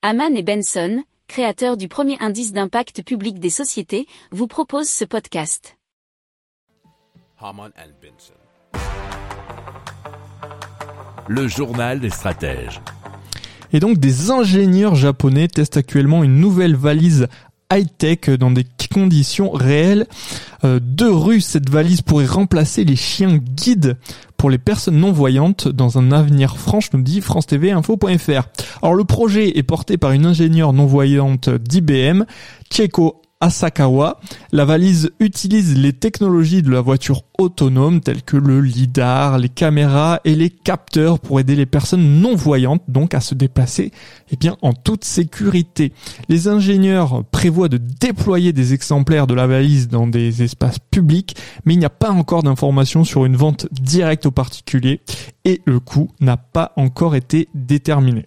Haman et Benson, créateurs du premier indice d'impact public des sociétés, vous proposent ce podcast. Haman and Benson. Le journal des stratèges. Et donc des ingénieurs japonais testent actuellement une nouvelle valise high-tech dans des conditions réelles. Euh, de rue, cette valise pourrait remplacer les chiens guides pour les personnes non-voyantes dans un avenir franche, nous dit France TV Info.fr. Alors le projet est porté par une ingénieure non-voyante d'IBM, Cheko Asakawa. La valise utilise les technologies de la voiture autonome telles que le lidar, les caméras et les capteurs pour aider les personnes non voyantes donc à se déplacer eh bien en toute sécurité. Les ingénieurs prévoient de déployer des exemplaires de la valise dans des espaces publics, mais il n'y a pas encore d'informations sur une vente directe aux particuliers et le coût n'a pas encore été déterminé.